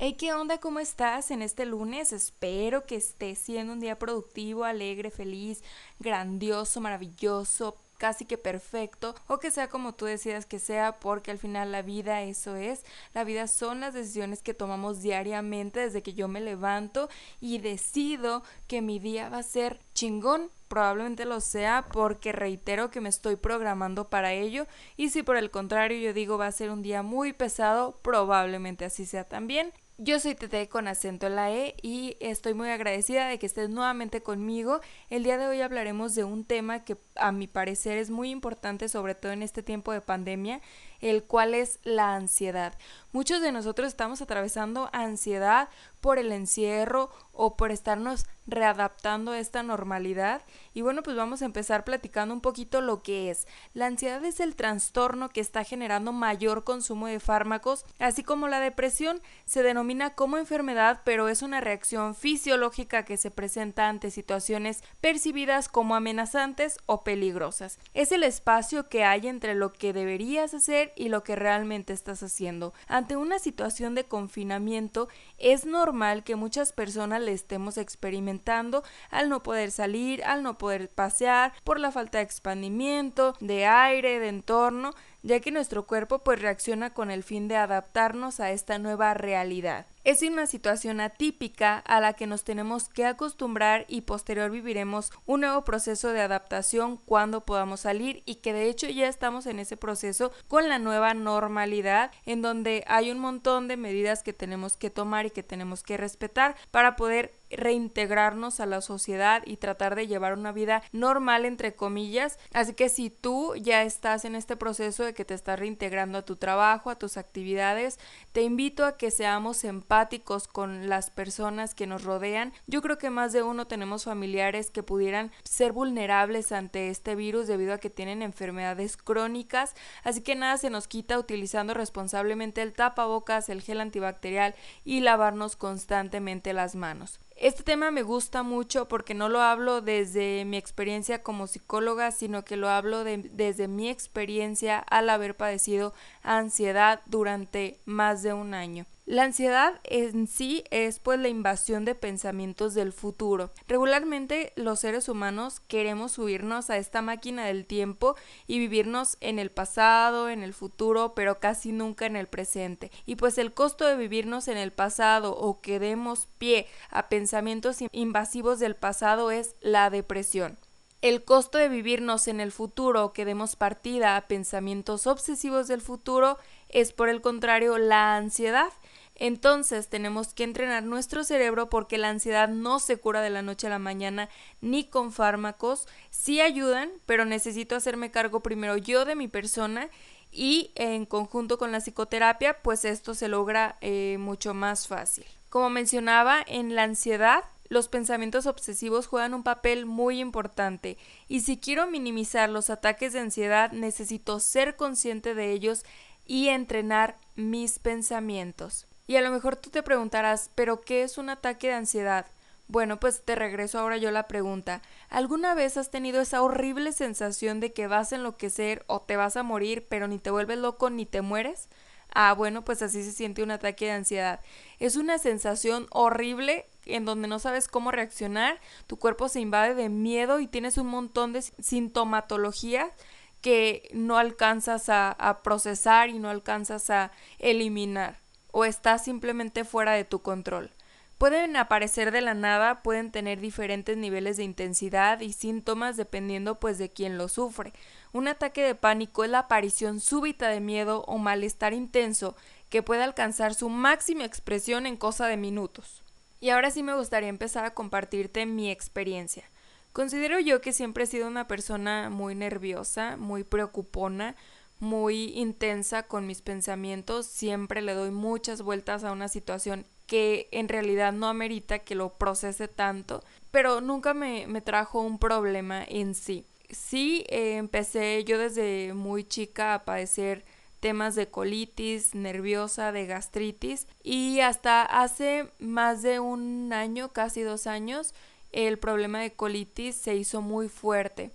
Hey, ¿qué onda? ¿Cómo estás en este lunes? Espero que esté siendo un día productivo, alegre, feliz, grandioso, maravilloso, casi que perfecto o que sea como tú decidas que sea porque al final la vida eso es la vida son las decisiones que tomamos diariamente desde que yo me levanto y decido que mi día va a ser chingón probablemente lo sea porque reitero que me estoy programando para ello y si por el contrario yo digo va a ser un día muy pesado probablemente así sea también yo soy Tete con acento en la E y estoy muy agradecida de que estés nuevamente conmigo. El día de hoy hablaremos de un tema que a mi parecer es muy importante, sobre todo en este tiempo de pandemia, el cual es la ansiedad. Muchos de nosotros estamos atravesando ansiedad por el encierro o por estarnos readaptando a esta normalidad. Y bueno, pues vamos a empezar platicando un poquito lo que es. La ansiedad es el trastorno que está generando mayor consumo de fármacos, así como la depresión se denomina como enfermedad, pero es una reacción fisiológica que se presenta ante situaciones percibidas como amenazantes o Es el espacio que hay entre lo que deberías hacer y lo que realmente estás haciendo. Ante una situación de confinamiento, es normal que muchas personas le estemos experimentando al no poder salir, al no poder pasear, por la falta de expandimiento, de aire, de entorno, ya que nuestro cuerpo pues reacciona con el fin de adaptarnos a esta nueva realidad. Es una situación atípica a la que nos tenemos que acostumbrar y posterior viviremos un nuevo proceso de adaptación cuando podamos salir y que de hecho ya estamos en ese proceso con la nueva normalidad en donde hay un montón de medidas que tenemos que tomar y que tenemos que respetar para poder reintegrarnos a la sociedad y tratar de llevar una vida normal entre comillas. Así que si tú ya estás en este proceso de que te estás reintegrando a tu trabajo, a tus actividades, te invito a que seamos empáticos con las personas que nos rodean. Yo creo que más de uno tenemos familiares que pudieran ser vulnerables ante este virus debido a que tienen enfermedades crónicas, así que nada se nos quita utilizando responsablemente el tapabocas, el gel antibacterial y lavarnos constantemente las manos. Este tema me gusta mucho porque no lo hablo desde mi experiencia como psicóloga, sino que lo hablo desde mi experiencia al haber padecido ansiedad durante más de un año. La ansiedad en sí es pues la invasión de pensamientos del futuro. Regularmente los seres humanos queremos subirnos a esta máquina del tiempo y vivirnos en el pasado, en el futuro, pero casi nunca en el presente. Y pues el costo de vivirnos en el pasado o que demos pie a pensamientos invasivos del pasado es la depresión. El costo de vivirnos en el futuro o que demos partida a pensamientos obsesivos del futuro es por el contrario la ansiedad. Entonces tenemos que entrenar nuestro cerebro porque la ansiedad no se cura de la noche a la mañana ni con fármacos. Sí ayudan, pero necesito hacerme cargo primero yo de mi persona y en conjunto con la psicoterapia, pues esto se logra eh, mucho más fácil. Como mencionaba, en la ansiedad los pensamientos obsesivos juegan un papel muy importante y si quiero minimizar los ataques de ansiedad necesito ser consciente de ellos y entrenar mis pensamientos. Y a lo mejor tú te preguntarás, ¿pero qué es un ataque de ansiedad? Bueno, pues te regreso ahora yo la pregunta. ¿Alguna vez has tenido esa horrible sensación de que vas a enloquecer o te vas a morir, pero ni te vuelves loco ni te mueres? Ah, bueno, pues así se siente un ataque de ansiedad. Es una sensación horrible en donde no sabes cómo reaccionar, tu cuerpo se invade de miedo y tienes un montón de sintomatología que no alcanzas a, a procesar y no alcanzas a eliminar o está simplemente fuera de tu control. Pueden aparecer de la nada, pueden tener diferentes niveles de intensidad y síntomas dependiendo pues de quién lo sufre. Un ataque de pánico es la aparición súbita de miedo o malestar intenso que puede alcanzar su máxima expresión en cosa de minutos. Y ahora sí me gustaría empezar a compartirte mi experiencia. Considero yo que siempre he sido una persona muy nerviosa, muy preocupona, muy intensa con mis pensamientos, siempre le doy muchas vueltas a una situación que en realidad no amerita que lo procese tanto, pero nunca me, me trajo un problema en sí. Sí, eh, empecé yo desde muy chica a padecer temas de colitis nerviosa, de gastritis y hasta hace más de un año, casi dos años, el problema de colitis se hizo muy fuerte.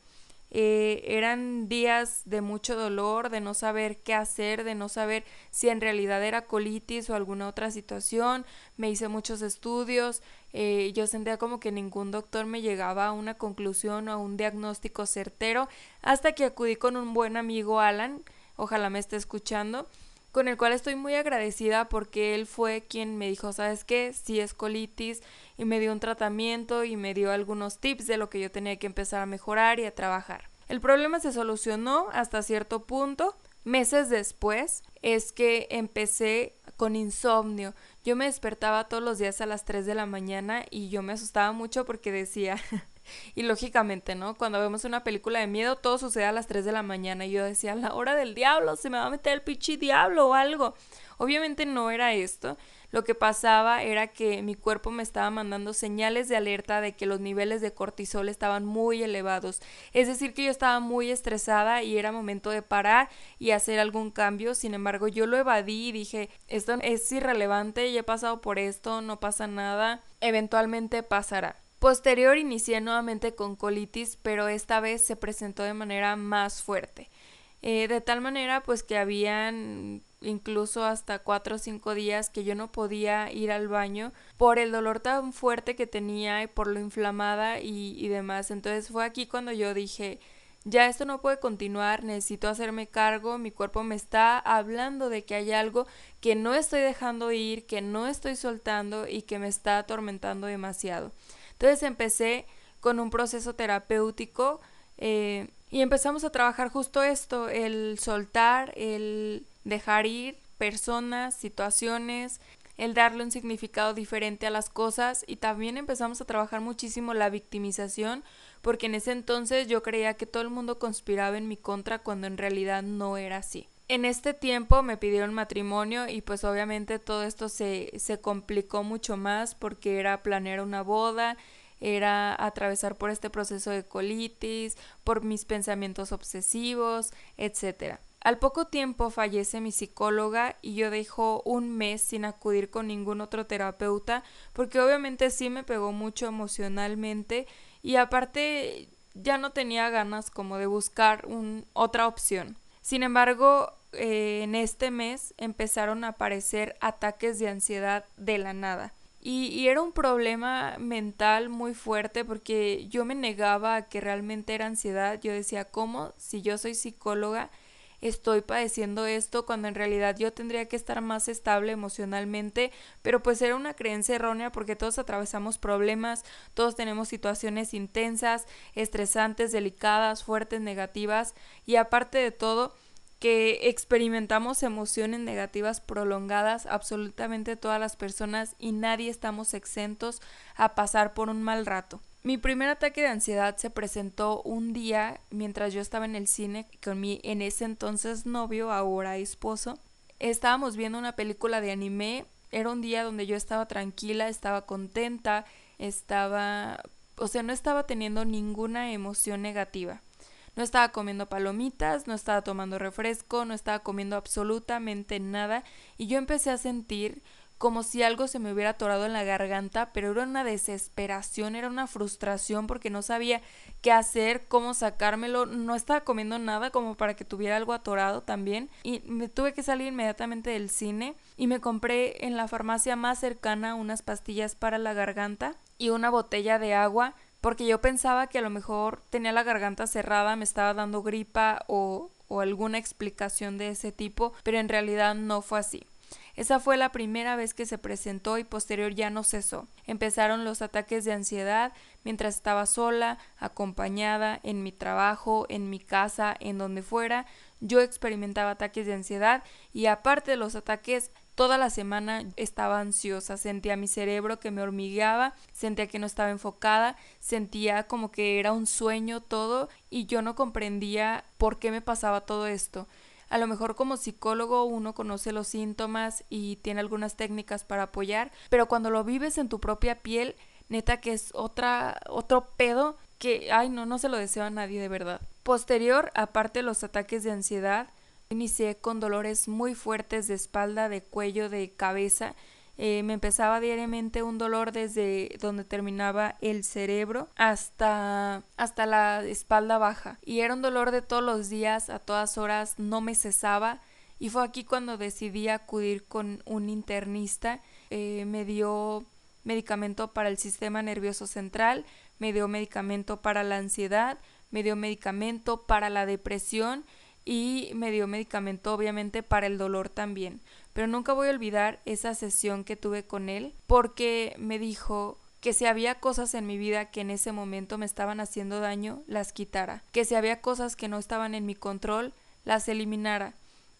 Eh, eran días de mucho dolor, de no saber qué hacer, de no saber si en realidad era colitis o alguna otra situación. Me hice muchos estudios, eh, yo sentía como que ningún doctor me llegaba a una conclusión o a un diagnóstico certero hasta que acudí con un buen amigo Alan, ojalá me esté escuchando, con el cual estoy muy agradecida porque él fue quien me dijo, ¿sabes qué? Si es colitis y me dio un tratamiento y me dio algunos tips de lo que yo tenía que empezar a mejorar y a trabajar. El problema se solucionó hasta cierto punto. Meses después es que empecé con insomnio. Yo me despertaba todos los días a las 3 de la mañana y yo me asustaba mucho porque decía, y lógicamente, ¿no? Cuando vemos una película de miedo, todo sucede a las 3 de la mañana. Y yo decía, la hora del diablo, se me va a meter el pichi diablo o algo. Obviamente no era esto. Lo que pasaba era que mi cuerpo me estaba mandando señales de alerta de que los niveles de cortisol estaban muy elevados. Es decir, que yo estaba muy estresada y era momento de parar y hacer algún cambio. Sin embargo, yo lo evadí y dije, esto es irrelevante, ya he pasado por esto, no pasa nada, eventualmente pasará. Posterior inicié nuevamente con colitis, pero esta vez se presentó de manera más fuerte. Eh, de tal manera pues que habían incluso hasta cuatro o cinco días que yo no podía ir al baño por el dolor tan fuerte que tenía y por lo inflamada y, y demás. Entonces fue aquí cuando yo dije, ya esto no puede continuar, necesito hacerme cargo, mi cuerpo me está hablando de que hay algo que no estoy dejando ir, que no estoy soltando y que me está atormentando demasiado. Entonces empecé con un proceso terapéutico eh, y empezamos a trabajar justo esto, el soltar, el dejar ir personas, situaciones, el darle un significado diferente a las cosas y también empezamos a trabajar muchísimo la victimización porque en ese entonces yo creía que todo el mundo conspiraba en mi contra cuando en realidad no era así. En este tiempo me pidieron matrimonio y pues obviamente todo esto se, se complicó mucho más porque era planear una boda era atravesar por este proceso de colitis, por mis pensamientos obsesivos, etc. Al poco tiempo fallece mi psicóloga y yo dejo un mes sin acudir con ningún otro terapeuta porque obviamente sí me pegó mucho emocionalmente y aparte ya no tenía ganas como de buscar un, otra opción. Sin embargo, eh, en este mes empezaron a aparecer ataques de ansiedad de la nada. Y, era un problema mental muy fuerte porque yo me negaba a que realmente era ansiedad. Yo decía, ¿cómo? Si yo soy psicóloga, estoy padeciendo esto cuando en realidad yo tendría que estar más estable emocionalmente, pero pues era una creencia errónea porque todos atravesamos problemas, todos tenemos situaciones intensas, estresantes, delicadas, fuertes, negativas y aparte de todo, que experimentamos emociones negativas prolongadas absolutamente todas las personas y nadie estamos exentos a pasar por un mal rato. Mi primer ataque de ansiedad se presentó un día mientras yo estaba en el cine con mi en ese entonces novio, ahora esposo. Estábamos viendo una película de anime. Era un día donde yo estaba tranquila, estaba contenta, estaba... o sea, no estaba teniendo ninguna emoción negativa. No estaba comiendo palomitas, no estaba tomando refresco, no estaba comiendo absolutamente nada. Y yo empecé a sentir como si algo se me hubiera atorado en la garganta, pero era una desesperación, era una frustración porque no sabía qué hacer, cómo sacármelo, no estaba comiendo nada como para que tuviera algo atorado también. Y me tuve que salir inmediatamente del cine y me compré en la farmacia más cercana unas pastillas para la garganta y una botella de agua porque yo pensaba que a lo mejor tenía la garganta cerrada, me estaba dando gripa o, o alguna explicación de ese tipo, pero en realidad no fue así. Esa fue la primera vez que se presentó y posterior ya no cesó. Empezaron los ataques de ansiedad mientras estaba sola, acompañada, en mi trabajo, en mi casa, en donde fuera. Yo experimentaba ataques de ansiedad y aparte de los ataques Toda la semana estaba ansiosa, sentía mi cerebro que me hormigueaba, sentía que no estaba enfocada, sentía como que era un sueño todo y yo no comprendía por qué me pasaba todo esto. A lo mejor como psicólogo uno conoce los síntomas y tiene algunas técnicas para apoyar, pero cuando lo vives en tu propia piel, neta que es otra otro pedo que ay no no se lo deseo a nadie de verdad. Posterior, aparte los ataques de ansiedad, inicié con dolores muy fuertes de espalda, de cuello, de cabeza eh, me empezaba diariamente un dolor desde donde terminaba el cerebro hasta, hasta la espalda baja. Y era un dolor de todos los días, a todas horas, no me cesaba. Y fue aquí cuando decidí acudir con un internista. Eh, me dio medicamento para el sistema nervioso central, me dio medicamento para la ansiedad, me dio medicamento para la depresión y me dio medicamento obviamente para el dolor también. Pero nunca voy a olvidar esa sesión que tuve con él porque me dijo que si había cosas en mi vida que en ese momento me estaban haciendo daño, las quitara, que si había cosas que no estaban en mi control, las eliminara,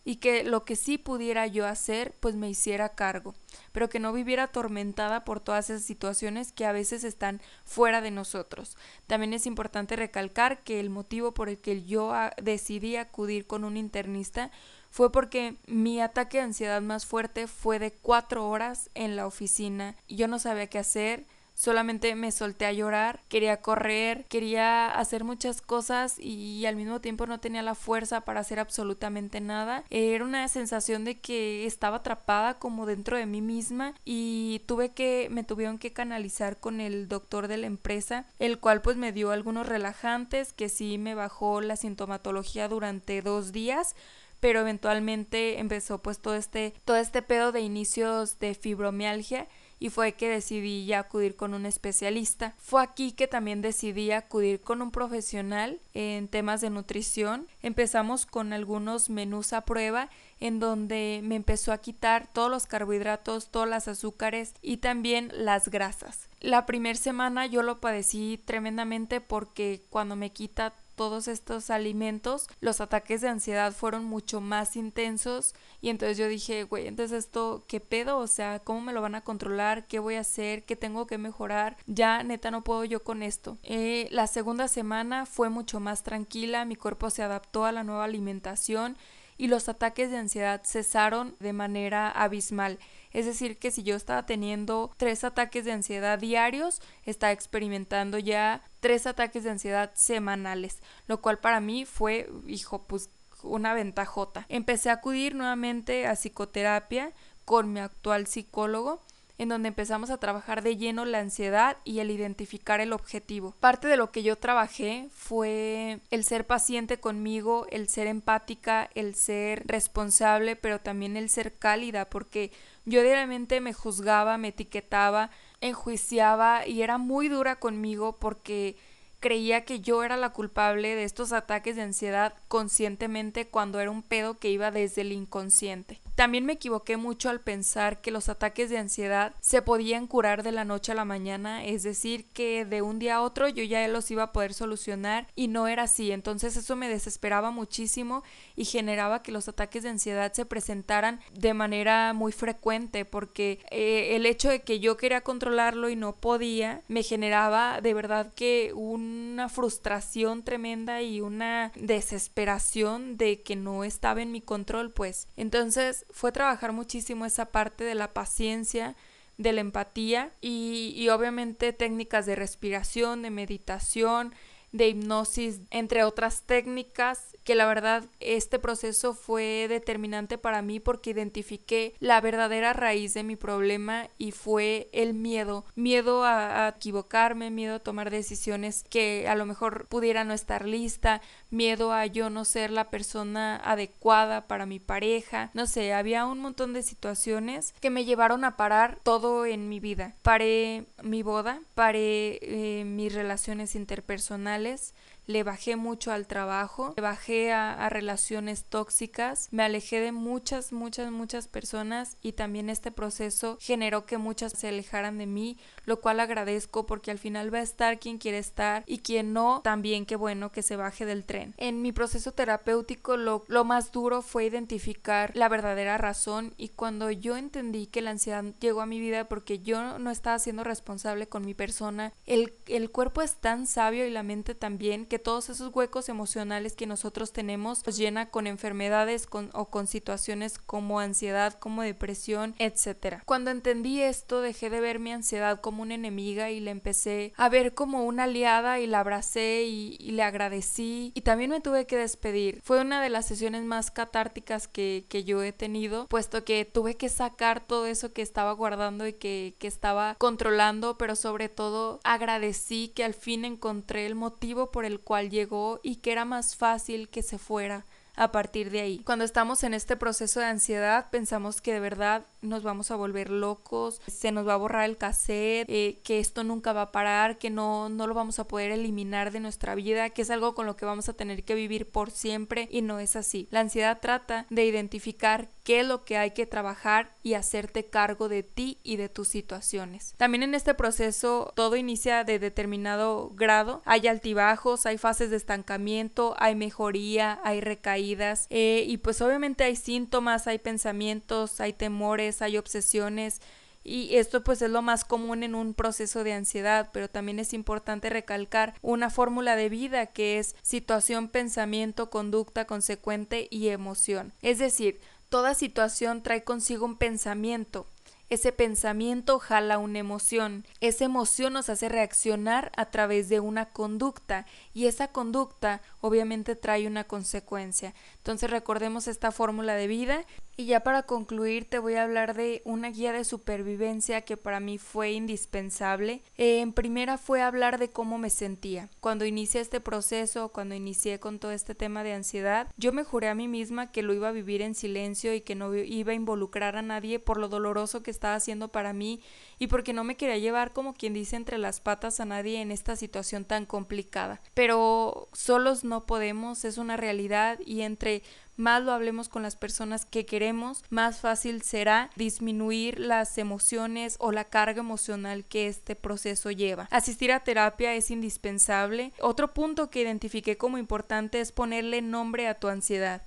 y que lo que sí pudiera yo hacer, pues me hiciera cargo, pero que no viviera atormentada por todas esas situaciones que a veces están fuera de nosotros. También es importante recalcar que el motivo por el que yo decidí acudir con un internista fue porque mi ataque de ansiedad más fuerte fue de cuatro horas en la oficina yo no sabía qué hacer. Solamente me solté a llorar, quería correr, quería hacer muchas cosas y al mismo tiempo no tenía la fuerza para hacer absolutamente nada. Era una sensación de que estaba atrapada como dentro de mí misma y tuve que, me tuvieron que canalizar con el doctor de la empresa, el cual pues me dio algunos relajantes que sí me bajó la sintomatología durante dos días pero eventualmente empezó pues todo este, todo este pedo de inicios de fibromialgia y fue que decidí ya acudir con un especialista. Fue aquí que también decidí acudir con un profesional en temas de nutrición. Empezamos con algunos menús a prueba en donde me empezó a quitar todos los carbohidratos, todas las azúcares y también las grasas. La primera semana yo lo padecí tremendamente porque cuando me quita todos estos alimentos, los ataques de ansiedad fueron mucho más intensos y entonces yo dije, güey, entonces esto, ¿qué pedo? O sea, ¿cómo me lo van a controlar? ¿Qué voy a hacer? ¿Qué tengo que mejorar? Ya, neta, no puedo yo con esto. Eh, la segunda semana fue mucho más tranquila, mi cuerpo se adaptó a la nueva alimentación y los ataques de ansiedad cesaron de manera abismal. Es decir, que si yo estaba teniendo tres ataques de ansiedad diarios, estaba experimentando ya tres ataques de ansiedad semanales, lo cual para mí fue, hijo, pues una ventajota. Empecé a acudir nuevamente a psicoterapia con mi actual psicólogo en donde empezamos a trabajar de lleno la ansiedad y el identificar el objetivo. Parte de lo que yo trabajé fue el ser paciente conmigo, el ser empática, el ser responsable, pero también el ser cálida, porque yo diariamente me juzgaba, me etiquetaba, enjuiciaba y era muy dura conmigo porque creía que yo era la culpable de estos ataques de ansiedad conscientemente cuando era un pedo que iba desde el inconsciente. También me equivoqué mucho al pensar que los ataques de ansiedad se podían curar de la noche a la mañana, es decir, que de un día a otro yo ya los iba a poder solucionar y no era así. Entonces eso me desesperaba muchísimo y generaba que los ataques de ansiedad se presentaran de manera muy frecuente porque eh, el hecho de que yo quería controlarlo y no podía me generaba de verdad que una frustración tremenda y una desesperación de que no estaba en mi control pues. Entonces fue trabajar muchísimo esa parte de la paciencia, de la empatía y, y obviamente técnicas de respiración, de meditación, de hipnosis, entre otras técnicas, que la verdad este proceso fue determinante para mí porque identifiqué la verdadera raíz de mi problema y fue el miedo, miedo a, equivocarme, miedo a tomar decisiones que a lo mejor pudiera no estar lista, miedo a yo no ser la persona adecuada para mi pareja, no sé, había un montón de situaciones que me llevaron a parar todo en mi vida. Paré mi boda, paré eh, mis relaciones interpersonales, sociales le bajé mucho al trabajo, le bajé a, relaciones tóxicas, me alejé de muchas, muchas, muchas personas y también este proceso generó que muchas se alejaran de mí, lo cual agradezco porque al final va a estar quien quiere estar y quien no, también qué bueno que se baje del tren. En mi proceso terapéutico lo, lo más duro fue identificar la verdadera razón y cuando yo entendí que la ansiedad llegó a mi vida porque yo no estaba siendo responsable con mi persona, el, el cuerpo es tan sabio y la mente también que todos esos huecos emocionales que nosotros tenemos los llena con enfermedades con, o con situaciones como ansiedad, como depresión, etc. Cuando entendí esto, dejé de ver mi ansiedad como una enemiga y la empecé a ver como una aliada y la abracé y, y le agradecí y también me tuve que despedir. Fue una de las sesiones más catárticas que, que yo he tenido, puesto que tuve que sacar todo eso que estaba guardando y que, que estaba controlando, pero sobre todo agradecí que al fin encontré el motivo por el cual llegó y que era más fácil que se fuera a partir de ahí. Cuando estamos en este proceso de ansiedad, pensamos que de verdad nos vamos a volver locos, se nos va a borrar el cassette, eh, que esto nunca va a parar, que no, no lo vamos a poder eliminar de nuestra vida, que es algo con lo que vamos a tener que vivir por siempre y no es así. La ansiedad trata de identificar qué es lo que hay que trabajar y hacerte cargo de ti y de tus situaciones. También en este proceso todo inicia de determinado grado, hay altibajos, hay fases de estancamiento, hay mejoría, hay recaídas eh, y pues obviamente hay síntomas, hay pensamientos, hay temores, hay obsesiones. Y esto pues es lo más común en un proceso de ansiedad, pero también es importante recalcar una fórmula de vida que es situación, pensamiento, conducta, consecuente y emoción. Es decir, toda situación trae consigo un pensamiento, ese pensamiento jala una emoción. Esa emoción nos hace reaccionar a través de una conducta y esa conducta obviamente trae una consecuencia. Entonces recordemos esta fórmula de vida y ya para concluir te voy a hablar de una guía de supervivencia que para mí fue indispensable. En primera fue hablar de cómo me sentía. Cuando inicié este proceso, cuando inicié con todo este tema de ansiedad, yo me juré a mí misma que lo iba a vivir en silencio y que no iba a involucrar a nadie por lo doloroso que estaba haciendo para mí y porque no me quería llevar como quien dice entre las patas a nadie en esta situación tan complicada. Pero solos no podemos, es una realidad y entre más lo hablemos con las personas que queremos, más fácil será disminuir las emociones o la carga emocional que este proceso lleva. Asistir a terapia es indispensable. Otro punto que identifiqué como importante es ponerle nombre a tu ansiedad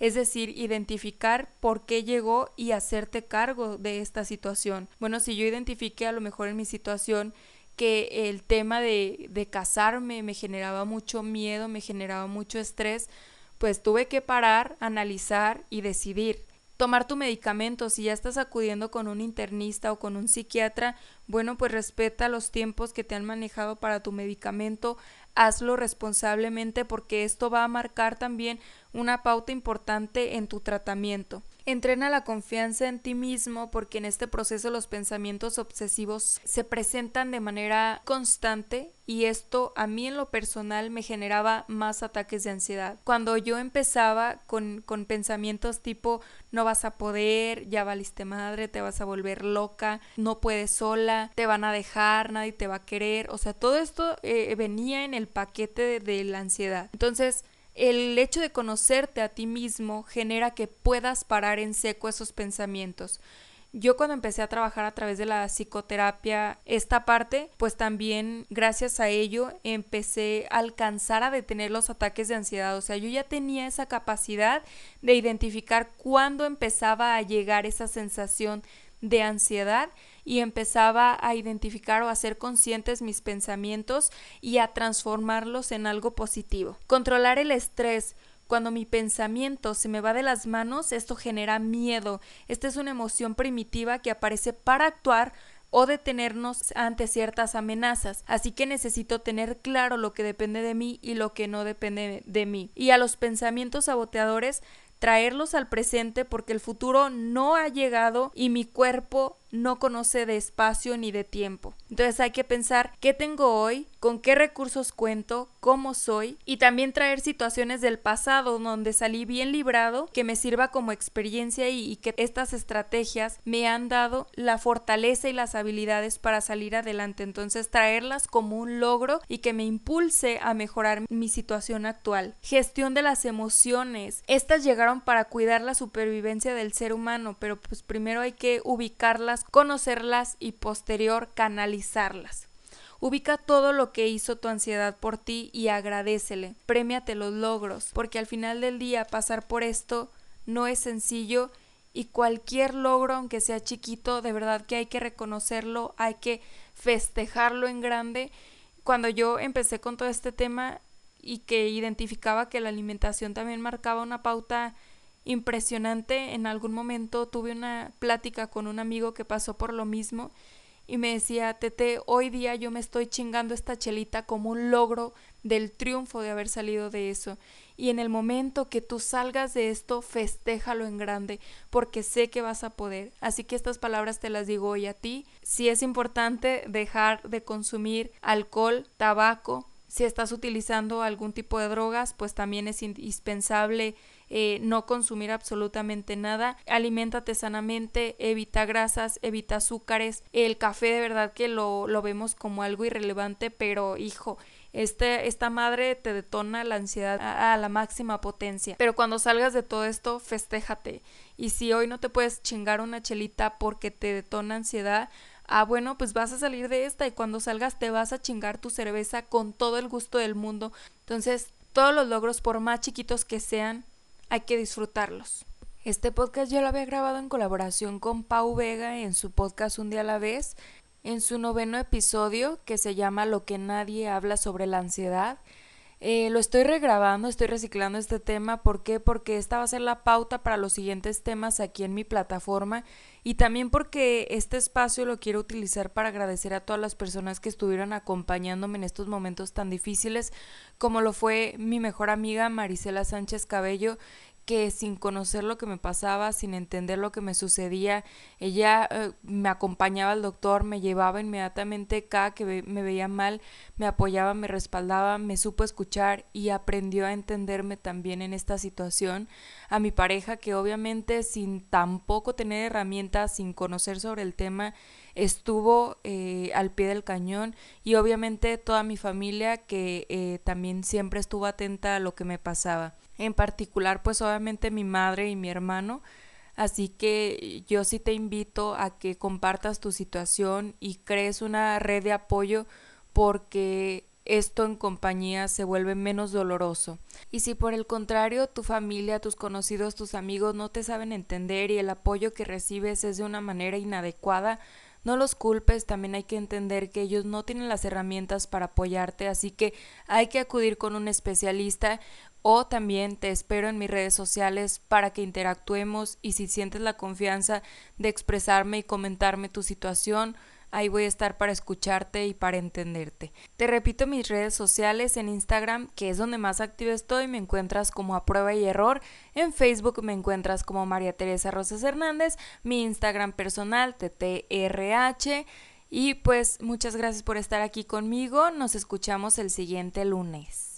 es decir, identificar por qué llegó y hacerte cargo de esta situación. Bueno, si yo identifiqué a lo mejor en mi situación que el tema de, de casarme me generaba mucho miedo, me generaba mucho estrés, pues tuve que parar, analizar y decidir. Tomar tu medicamento, si ya estás acudiendo con un internista o con un psiquiatra, bueno, pues respeta los tiempos que te han manejado para tu medicamento, hazlo responsablemente porque esto va a marcar también una pauta importante en tu tratamiento. Entrena la confianza en ti mismo porque en este proceso los pensamientos obsesivos se presentan de manera constante y esto a mí en lo personal me generaba más ataques de ansiedad. Cuando yo empezaba con, con pensamientos tipo no vas a poder, ya valiste madre, te vas a volver loca, no puedes sola, te van a dejar, nadie te va a querer, o sea, todo esto eh, venía en el paquete de, de la ansiedad. Entonces, el hecho de conocerte a ti mismo genera que puedas parar en seco esos pensamientos. Yo cuando empecé a trabajar a través de la psicoterapia esta parte, pues también gracias a ello empecé a alcanzar a detener los ataques de ansiedad. O sea, yo ya tenía esa capacidad de identificar cuándo empezaba a llegar esa sensación de ansiedad y empezaba a identificar o a ser conscientes mis pensamientos y a transformarlos en algo positivo. Controlar el estrés. Cuando mi pensamiento se me va de las manos, esto genera miedo. Esta es una emoción primitiva que aparece para actuar o detenernos ante ciertas amenazas. Así que necesito tener claro lo que depende de mí y lo que no depende de mí. Y a los pensamientos saboteadores traerlos al presente porque el futuro no ha llegado y mi cuerpo no conoce de espacio ni de tiempo. Entonces hay que pensar qué tengo hoy, con qué recursos cuento, cómo soy y también traer situaciones del pasado donde salí bien librado que me sirva como experiencia y, que estas estrategias me han dado la fortaleza y las habilidades para salir adelante. Entonces traerlas como un logro y que me impulse a mejorar mi situación actual. Gestión de las emociones. Estas llegaron para cuidar la supervivencia del ser humano, pero pues primero hay que ubicarlas conocerlas y posterior canalizarlas. Ubica todo lo que hizo tu ansiedad por ti y agradecele. Premiate los logros, porque al final del día pasar por esto no es sencillo y cualquier logro, aunque sea chiquito, de verdad que hay que reconocerlo, hay que festejarlo en grande. Cuando yo empecé con todo este tema, y que identificaba que la alimentación también marcaba una pauta impresionante. En algún momento tuve una plática con un amigo que pasó por lo mismo y me decía, Tete, hoy día yo me estoy chingando esta chelita como un logro del triunfo de haber salido de eso. Y en el momento que tú salgas de esto, festéjalo en grande, porque sé que vas a poder. Así que estas palabras te las digo hoy a ti. Si es importante dejar de consumir alcohol, tabaco, si estás utilizando algún tipo de drogas, pues también es indispensable eh, no consumir absolutamente nada. Aliméntate sanamente, evita grasas, evita azúcares. El café de verdad que lo, lo vemos como algo irrelevante, pero hijo, este, esta madre te detona la ansiedad a, a, la máxima potencia. Pero cuando salgas de todo esto, festéjate. Y si hoy no te puedes chingar una chelita porque te detona ansiedad, ah, bueno, pues vas a salir de esta y cuando salgas te vas a chingar tu cerveza con todo el gusto del mundo. Entonces, todos los logros, por más chiquitos que sean, hay que disfrutarlos. Este podcast yo lo había grabado en colaboración con Pau Vega en su podcast Un día a la vez, en su noveno episodio que se llama Lo que nadie habla sobre la ansiedad. Eh, lo estoy regrabando, estoy reciclando este tema. ¿Por qué? Porque esta va a ser la pauta para los siguientes temas aquí en mi plataforma y también porque este espacio lo quiero utilizar para agradecer a todas las personas que estuvieron acompañándome en estos momentos tan difíciles, como lo fue mi mejor amiga Marisela Sánchez Cabello, que sin conocer lo que me pasaba, sin entender lo que me sucedía, ella eh, me acompañaba al doctor, me llevaba inmediatamente cada que me veía mal, me apoyaba, me respaldaba, me supo escuchar y aprendió a entenderme también en esta situación. A mi pareja que obviamente sin tampoco tener herramientas, sin conocer sobre el tema, estuvo eh, al pie del cañón y obviamente toda mi familia que eh, también siempre estuvo atenta a lo que me pasaba en particular pues obviamente mi madre y mi hermano. Así que yo sí te invito a que compartas tu situación y crees una red de apoyo porque esto en compañía se vuelve menos doloroso. Y si por el contrario tu familia, tus conocidos, tus amigos no te saben entender y el apoyo que recibes es de una manera inadecuada, no los culpes, también hay que entender que ellos no tienen las herramientas para apoyarte, así que hay que acudir con un especialista o también te espero en mis redes sociales para que interactuemos y si sientes la confianza de expresarme y comentarme tu situación, ahí voy a estar para escucharte y para entenderte. Te repito mis redes sociales en Instagram, que es donde más activo estoy, me encuentras como a prueba y error, en Facebook me encuentras como María Teresa Rosas Hernández, mi Instagram personal, TTRH. Y pues muchas gracias por estar aquí conmigo, nos escuchamos el siguiente lunes.